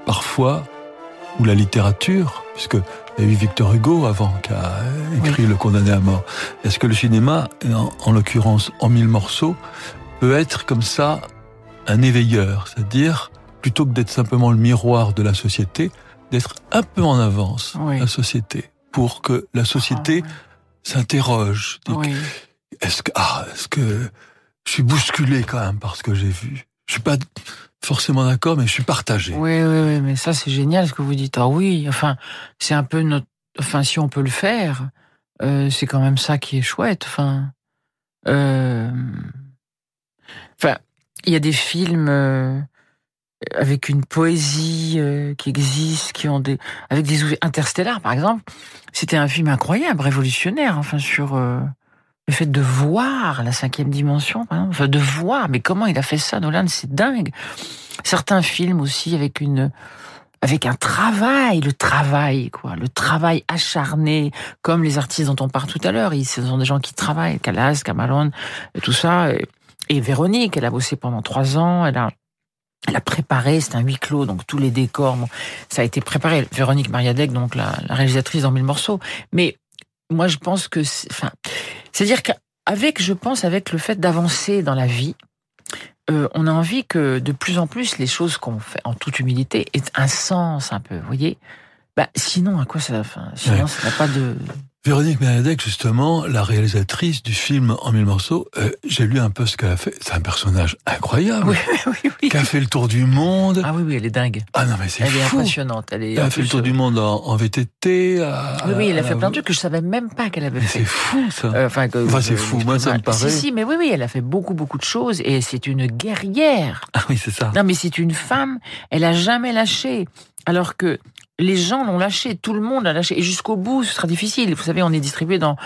parfois, ou la littérature, puisque il y a eu Victor Hugo avant qui a écrit Le Condamné à mort. Est-ce que le cinéma, en, en l'occurrence en mille morceaux, peut être comme ça un éveilleur, c'est-à-dire plutôt que d'être simplement le miroir de la société, d'être un peu en avance la société? Pour que la société s'interroge. Dit, Est-ce que ah est-ce que je suis bousculé quand même par ce que j'ai vu? Je suis pas forcément d'accord, mais je suis partagé. Oui, oui, oui, mais ça c'est génial ce que vous dites. Ah oui, enfin, c'est un peu notre. Enfin, si on peut le faire, euh, c'est quand même ça qui est chouette. Enfin, euh... enfin, il y a des films euh, avec une poésie euh, qui existe, qui ont des, avec des ouvertures interstellaires, par exemple. C'était un film incroyable, révolutionnaire. Enfin, sur euh, le fait de voir la cinquième dimension, par exemple. Enfin, de voir. Mais comment il a fait ça, Nolan C'est dingue. Certains films aussi avec une avec un travail, le travail, quoi, le travail acharné, comme les artistes dont on parle tout à l'heure. Ce sont des gens qui travaillent, Calas, Camalone, tout ça. Et Véronique, elle a bossé pendant trois ans, elle a, elle a préparé, c'est un huis clos, donc tous les décors, ça a été préparé. Véronique Mariadec, donc la, la réalisatrice dans Mille morceaux. Mais moi, je pense que, enfin, c'est-à-dire qu'avec, je pense, avec le fait d'avancer dans la vie, euh, on a envie que de plus en plus les choses qu'on fait en toute humilité aient un sens un peu, vous voyez? Bah, Sinon, à quoi ça Sinon, Ouais. ça n'a pas de... Véronique Benedek, justement, la réalisatrice du film En mille morceaux, euh, j'ai lu un peu ce qu'elle a fait. C'est un personnage incroyable. Qui a fait le tour du monde. Ah oui, oui, elle est dingue. Ah non, mais c'est Elle est impressionnante. Elle est Elle en a fait le tour euh, du monde en, en VTT. à- Oui, oui, elle a fait la- plein de trucs que je savais même pas qu'elle avait fait. C'est fou, ça. Euh, Enfin, que- Enfin, c'est fou. Moi, ça me Si, paraît. si, mais oui, oui, elle a fait beaucoup, beaucoup de choses et c'est une guerrière. Ah oui, c'est ça. Non, mais c'est une femme, elle a jamais lâché. Alors que les gens l'ont lâché, tout le monde l'a lâché. Et jusqu'au bout, ce sera difficile. Vous savez, on est distribué dans,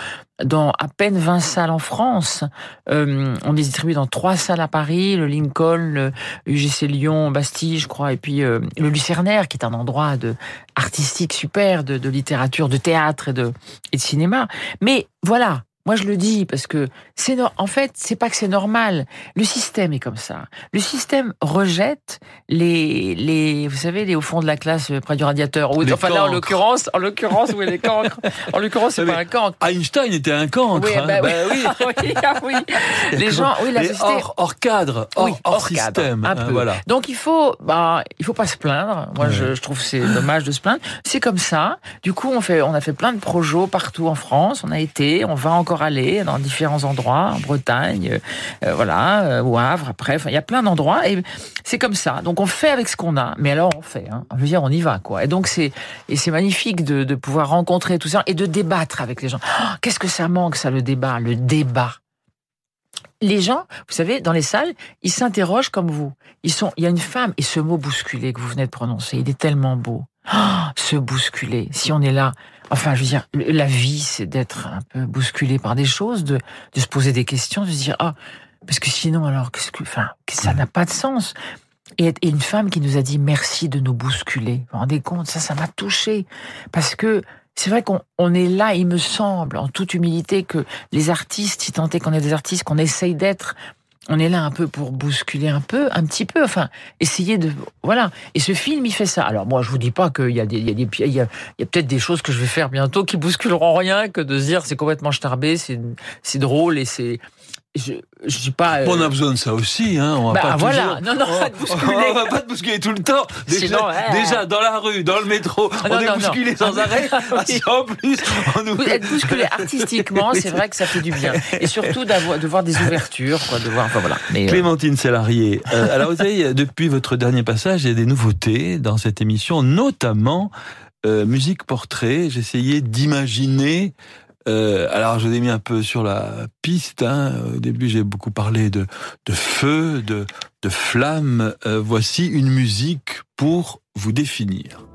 dans à peine 20 salles en France. Euh, on est distribué dans trois salles à Paris, le Lincoln, le UGC Lyon, Bastille, je crois, et puis euh, le Lucernaire, qui est un endroit de, artistique super, de, de littérature, de théâtre et de, et de cinéma. Mais voilà, Moi, je le dis parce que c'est no- en fait, c'est pas que c'est normal. Le système est comme ça. Le système rejette les les vous savez les au fond de la classe euh, près du radiateur. Ou enfin là en l'occurrence, en l'occurrence oui les cancres. En l'occurrence c'est pas un cancre. Einstein était un cancre. Oui, hein. bah oui. Bah oui. oui, ah oui. Les gens, oui, la société. hors, hors cadre, hors, Oui, hors hors cadre, système. un hein, peu. voilà. Donc il faut, bah, il faut pas se plaindre. Moi, je, je trouve que c'est dommage de se plaindre. C'est comme ça. Du coup, on fait, on a fait plein de projets partout en France. On a été, on va encore aller dans différents endroits, en Bretagne, euh, euh, voilà, euh, au Havre. Après, il y a plein d'endroits et c'est comme ça. Donc on fait avec ce qu'on a. Mais alors on fait. Hein. Je veux dire, on y va, quoi. Et donc c'est, et c'est magnifique de, pouvoir rencontrer tout ça et de débattre avec les gens. Oh, Qu'est-ce que ça manque, ça, le débat, le débat? Les gens, vous savez, dans les salles, ils s'interrogent comme vous. Ils sont, il y a une femme, et ce mot bousculé que vous venez de prononcer, il est tellement beau. Ah, se bousculer. Si on est là, enfin, je veux dire, la vie, c'est d'être un peu bousculé par des choses, de, de se poser des questions, de se dire, ah, parce que sinon, alors, qu'est-ce que, enfin, que ça n'a pas de sens. Et, et une femme qui nous a dit merci de nous bousculer. Vous vous rendez compte? Ça, ça m'a touché. Parce que, c'est vrai qu'on on est là, il me semble, en toute humilité, que les artistes, si tant est qu'on est des artistes, qu'on essaye d'être, on est là un peu pour bousculer un peu, un petit peu, enfin, essayer de, voilà. Et ce film, il fait ça. Alors moi, je vous dis pas qu'il y a des, il y a peut-être des choses que je vais faire bientôt qui bousculeront rien, que de se dire c'est complètement starbé, c'est drôle et c'est, je, pas. euh, On a besoin de ça aussi, hein. On va Bah, pas voilà. toujours- Non, non, on, pas de bousculer. on va pas te bousculer tout le temps. Déjà, Sinon, déjà dans la rue, dans le métro, Ah, on non, est non, bousculé non. sans arrêt. Ah, Ah, oui. en plus, on nous Vous êtes bousculé artistiquement, c'est vrai que ça fait du bien. Et surtout de voir des ouvertures, quoi, de voir, enfin voilà. Mais, euh, Clémentine. Euh, alors, vous savez, depuis votre dernier passage, il y a des nouveautés dans cette émission, notamment euh, musique portrait. J'essayais d'imaginer. Euh, alors, je l'ai mis un peu sur la piste. hein. Au début, j'ai beaucoup parlé de, feu, de, de flamme. Euh, voici une musique pour vous définir.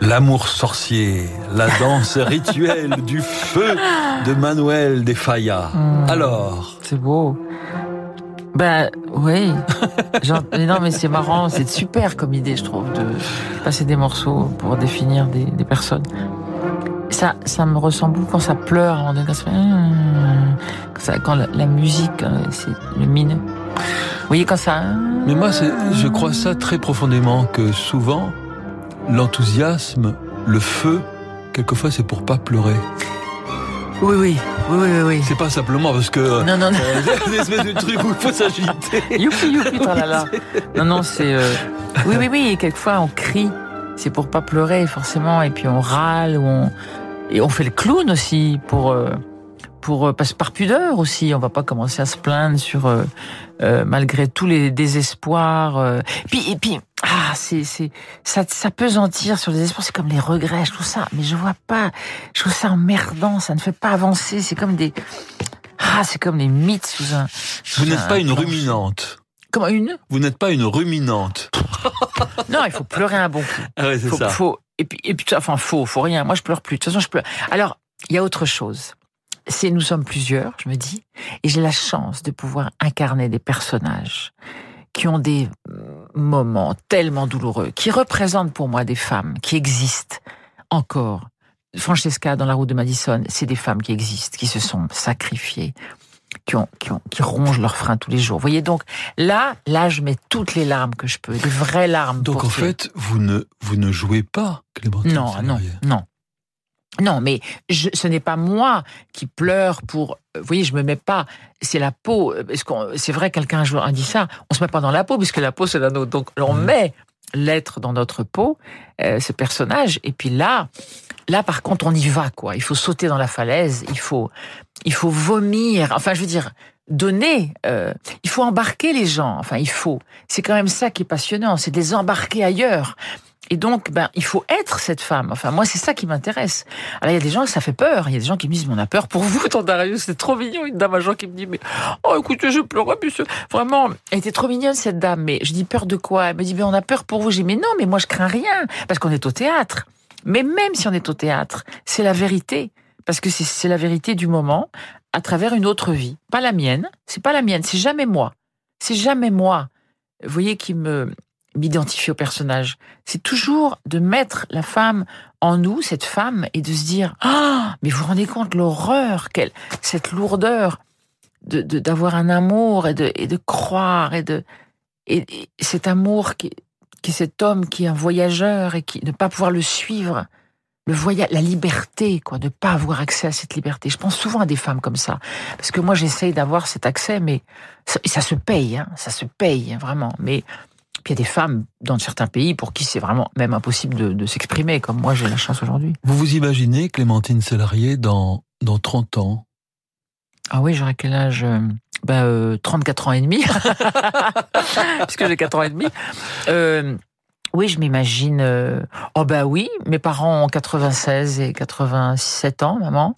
L'amour sorcier, la danse rituelle du feu de Manuel de Falla. Hmm. Alors, C'est beau. Ben oui. Genre, non, mais c'est marrant, c'est super comme idée, je trouve, de passer des morceaux pour définir des, des personnes. Ça, ça me ressemble beaucoup quand ça pleure, donné, quand, ça quand, ça- quand la, la musique, euh, c'est le mine. Vous voyez quand ça. Mais moi, je crois ça très profondément que souvent, l'enthousiasme, le feu, quelquefois, c'est pour pas pleurer. Oui, oui, oui, oui, oui. C'est pas simplement parce que Non, non, non. euh, des espèces de trucs où il faut s'agiter. Youpi, youpi, tralala. Non, non, c'est. euh, Oui, oui, oui. Et quelquefois, on crie. C'est pour pas pleurer, forcément. Et puis, on râle. Ou on... Et on fait le clown aussi pour. euh, Pour, euh, parce- par pudeur aussi, on va pas commencer à se plaindre sur euh, euh, malgré tous les désespoirs. euh. Puis et puis ah c'est c'est ça ça pesantir sur les espoirs, c'est comme les regrets, je trouve ça. Mais je vois pas, je trouve ça emmerdant, ça ne fait pas avancer. C'est comme des ah c'est comme des mythes sous un. sous Vous n'êtes pas une ruminante. Comment une? Vous n'êtes pas une ruminante. Non, il faut pleurer un bon coup. Ah ouais, c'est faut, ça. faut- et puis, et puis, enfin, faut, faut rien. Moi, je pleure plus. De toute façon, je pleure. Alors, il y a autre chose. C'est nous sommes plusieurs, je me dis, et j'ai la chance de pouvoir incarner des personnages qui ont des euh, moments tellement douloureux, qui représentent pour moi des femmes qui existent encore. Francesca dans la route de Madison, c'est des femmes qui existent, qui se sont sacrifiées, qui, ont, qui, ont, qui rongent leurs freins tous les jours. Vous voyez donc, là, là, je mets toutes les larmes que je peux, des vraies larmes. Donc en que- fait, vous ne, vous ne jouez pas, Clémentine. non, non, non. Non, mais je, ce n'est pas moi qui pleure pour. Vous voyez, je me mets pas. C'est la peau. Qu'on, c'est vrai, quelqu'un un jour a dit ça. On se met pas dans la peau puisque la peau c'est la nôtre. Donc on met l'être dans notre peau, euh, ce personnage. Et puis là, là par contre, on y va quoi. Il faut sauter dans la falaise. Il faut, il faut vomir. Enfin, je veux dire, donner. euh, il faut embarquer les gens. Enfin, il faut. C'est quand même ça qui est passionnant. C'est de les embarquer ailleurs. Et donc, ben, il faut être cette femme. Enfin, moi, c'est ça qui m'intéresse. Alors, il y a des gens ça fait peur. Il y a des gens qui me disent, mais on a peur pour vous, tante Darius, c'est trop mignon. Une dame à Jean qui me dit, mais, oh, écoutez, je pleure, monsieur. Vraiment, elle était trop mignonne, cette dame. Mais je dis, peur de quoi? Elle me dit, mais on a peur pour vous. J'ai mais non, mais moi, je crains rien. Parce qu'on est au théâtre. Mais même si on est au théâtre, c'est la vérité. Parce que c'est la vérité du moment à travers une autre vie. Pas la mienne. C'est pas la mienne. C'est jamais moi. C'est jamais moi. Vous voyez, qui me, m'identifier au personnage. C'est toujours de mettre la femme en nous, cette femme, et de se dire ah, mais vous vous rendez compte l'horreur, quelle cette lourdeur de de- d'avoir un amour et de et de croire et de et, et cet amour qui qui est cet homme qui est un voyageur et qui ne pas pouvoir le suivre. Le voyage, la liberté, quoi, de pas avoir accès à cette liberté. Je pense souvent à des femmes comme ça, parce que moi j'essaye d'avoir cet accès, mais ça, ça se paye, hein, ça se paye hein, vraiment. Mais puis il y a des femmes dans certains pays pour qui c'est vraiment même impossible de, de s'exprimer, comme moi j'ai la chance aujourd'hui. Vous vous imaginez Clémentine Sélarié dans, dans 30 ans? Ah oui, j'aurais quel âge? Euh, bah, euh, 34 ans et demi, puisque j'ai 4 ans et demi. Euh, oui, je m'imagine. euh, Oh bah oui, mes parents ont 96 et 87 ans, maman.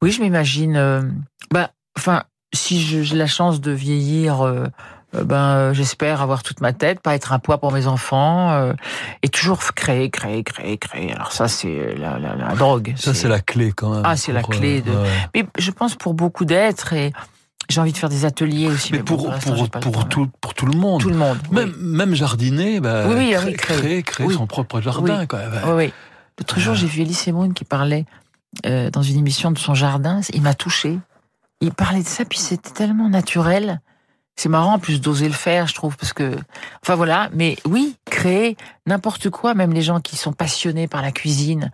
Oui, je m'imagine. Bah, enfin, si j'ai la chance de vieillir, euh, ben euh, j'espère avoir toute ma tête, pas être un poids pour mes enfants, euh, et toujours créer, créer, créer, créer. Alors ça, c'est la, la, la drogue. Ça, c'est la clé quand même. Ah, c'est la pour, clé de. ouais. Mais je pense pour beaucoup d'êtres et j'ai envie de faire des ateliers aussi. Mais bon, pour, l'instant, pour, pour, temps, tout, pour tout le monde. Tout le monde. Même, même jardiner, bah, Oui, oui, ah créer, créer. son propre jardin. Quoi. Oui, oui. L'autre jour, j'ai vu Elise Moon qui parlait euh, dans une émission de son jardin. Il m'a touché. Il parlait de ça, puis c'était tellement naturel. C'est marrant en plus d'oser le faire, je trouve, parce que, enfin voilà. Mais oui, créer n'importe quoi, même les gens qui sont passionnés par la cuisine.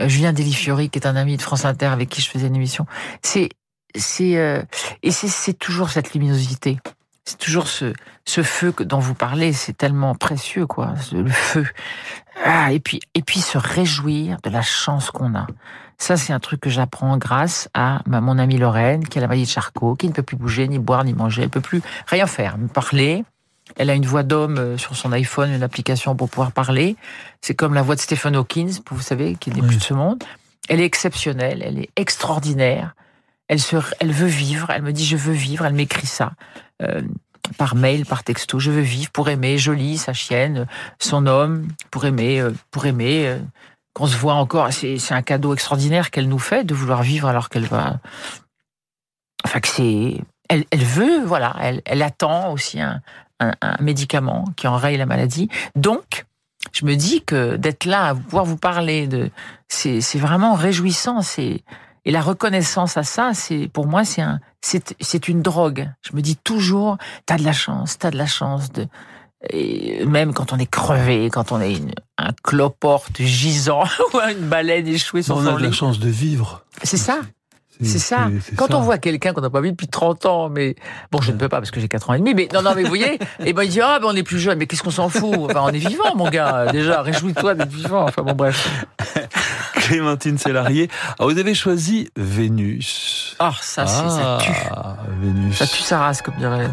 Euh, Julien Delifiori, qui est un ami de France Inter avec qui je faisais une émission, c'est, c'est, euh, et c'est, toujours cette luminosité. C'est toujours ce, feu que, dont vous parlez, c'est tellement précieux, quoi, le feu. Ah, et puis, et puis se réjouir de la chance qu'on a. Ça, c'est un truc que j'apprends grâce à mon amie Lorraine, qui a la maladie de Charcot, qui ne peut plus bouger, ni boire, ni manger. Elle peut plus rien faire, me parler. Elle a une voix d'homme euh, sur son iPhone, une application pour pouvoir parler. C'est comme la voix de Stephen Hawking, vous savez, qui n'est plus de ce monde. Elle est exceptionnelle, elle est extraordinaire. Elle, se, elle veut vivre, elle me dit je veux vivre, elle m'écrit ça. Euh, par mail, par texto, je veux vivre pour aimer, jolie, sa chienne, son homme, pour aimer, euh, pour aimer, qu'on se voit encore. C'est un cadeau extraordinaire qu'elle nous fait de vouloir vivre alors qu'elle va. Enfin, que c'est. Elle, elle veut, voilà, elle, elle attend aussi un, un, médicament qui enraye la maladie. Donc, je me dis que d'être là, à pouvoir vous parler de, c'est vraiment réjouissant. C'est et la reconnaissance à ça, c'est pour moi, c'est un, c'est une drogue. Je me dis toujours, t'as de la chance, t'as de la chance de. Et même quand on est crevé, quand on est une- un cloporte gisant ou une baleine échouée sur On son a de la lit. chance de vivre. C'est ça. C'est ça. Quand ça. on voit quelqu'un qu'on n'a pas vu depuis 30 ans, mais bon, je ne peux pas parce que j'ai 4 ans et demi, mais non, non, mais vous voyez, et ben il dit ah ben on est plus jeune, mais qu'est-ce qu'on s'en fout? Enfin, on est vivant, mon gars. Déjà, réjouis-toi d'être vivant. Enfin bon, bref. Clémentine Sélarié. Ah, vous avez choisi Vénus. Ah, ça, c'est- ça tue. Ah, Vénus. Ça tue sa race, comme dirait.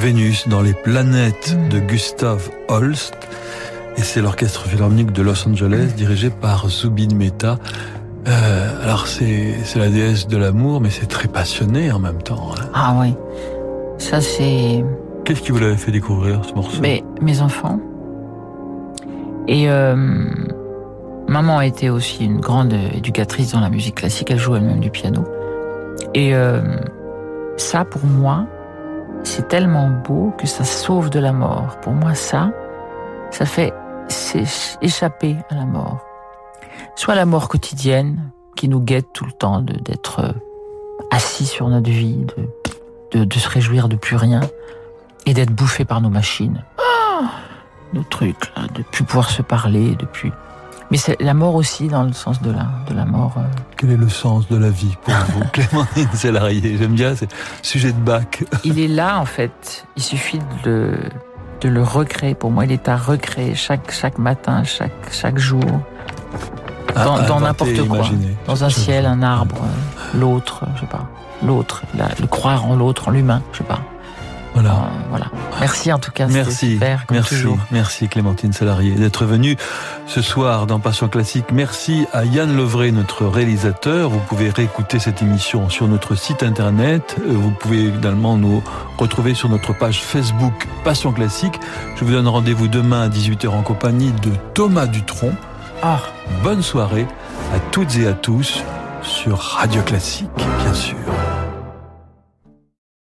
Vénus dans les planètes de Gustav Holst. Et c'est l'orchestre philharmonique de Los Angeles dirigé par Zubin Mehta. Euh, alors c'est c'est la déesse de l'amour, mais c'est très passionné en même temps. hein. Ah oui. Ça, c'est Qu'est-ce qui vous l'avait fait découvrir ce morceau? Mes, mes enfants. Et euh, maman était aussi une grande éducatrice dans la musique classique. Elle joue elle-même du piano. Et euh, ça, pour moi, c'est tellement beau que ça sauve de la mort. Pour moi, ça, ça fait échapper à la mort. Soit la mort quotidienne qui nous guette tout le temps d'être euh, assis sur notre vie, de, se réjouir de plus rien et d'être bouffé par nos machines. Ah nos trucs, de plus pouvoir se parler, de plus. Mais c'est la mort aussi dans le sens de la, de la mort. euh, Quel est le sens de la vie pour vous Clémentine Salarié, j'aime bien, c'est sujet de bac. il est là en fait. Il suffit de le, de le recréer. Pour moi, il est à recréer chaque, chaque matin, chaque, chaque jour. Dans, n'importe quoi. imaginer. Dans un ciel, un arbre, euh, l'autre, je sais pas. L'autre, la- le croire en l'autre, en l'humain, je sais pas. Voilà. Euh, voilà. Merci en tout cas. Merci, super, comme merci, toujours. merci Clémentine Salarié d'être venue ce soir dans Passion Classique. Merci à Yann Levray, notre réalisateur. Vous pouvez réécouter cette émission sur notre site internet. Euh, Vous pouvez également nous retrouver sur notre page Facebook Passion Classique. Je vous donne rendez-vous demain à 18h en compagnie de Thomas Dutronc. Ah. Bonne soirée à toutes et à tous sur Radio Classique, bien sûr.